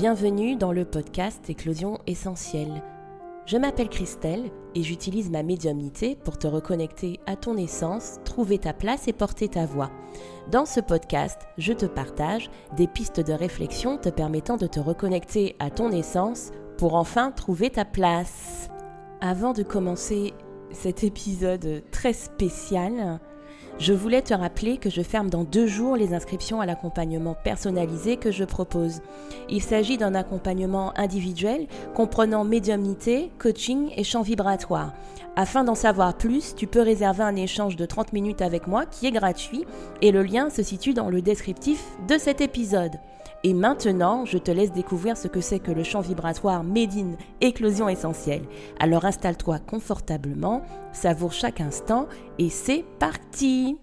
Bienvenue dans le podcast Éclosion essentielle. Je m'appelle Christelle et j'utilise ma médiumnité pour te reconnecter à ton essence, trouver ta place et porter ta voix. Dans ce podcast, je te partage des pistes de réflexion te permettant de te reconnecter à ton essence pour enfin trouver ta place. Avant de commencer cet épisode très spécial, je voulais te rappeler que je ferme dans deux jours les inscriptions à l'accompagnement personnalisé que je propose. Il s'agit d'un accompagnement individuel comprenant médiumnité, coaching et champ vibratoire. Afin d'en savoir plus, tu peux réserver un échange de 30 minutes avec moi qui est gratuit et le lien se situe dans le descriptif de cet épisode. Et maintenant, je te laisse découvrir ce que c'est que le champ vibratoire Médine Éclosion Essentielle. Alors installe-toi confortablement, savoure chaque instant et c'est parti Midi.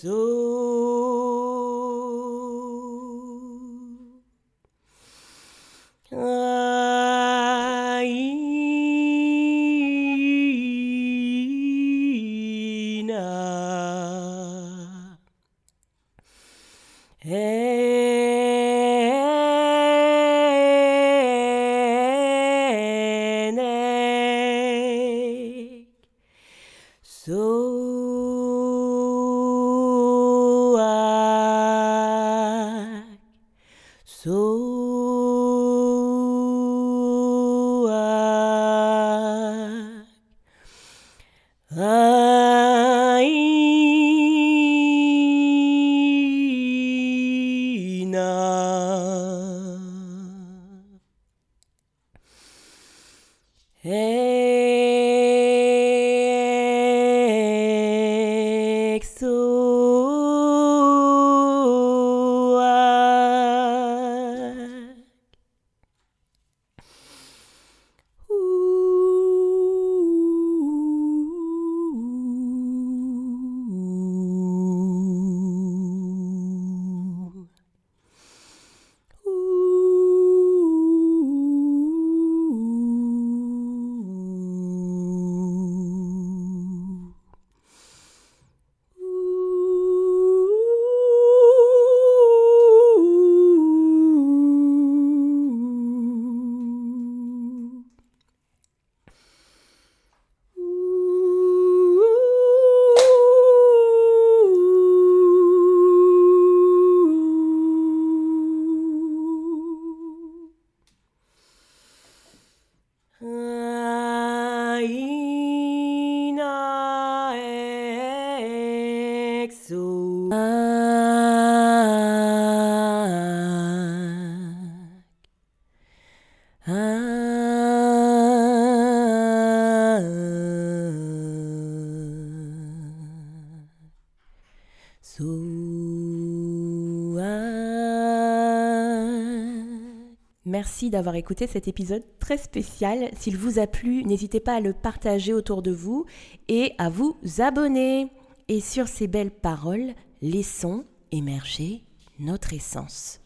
soul. Aina. Enek. So So I, I. Hey. Merci d'avoir écouté cet épisode très spécial. S'il vous a plu, n'hésitez pas à le partager autour de vous et à vous abonner. Et sur ces belles paroles, laissons émerger notre essence.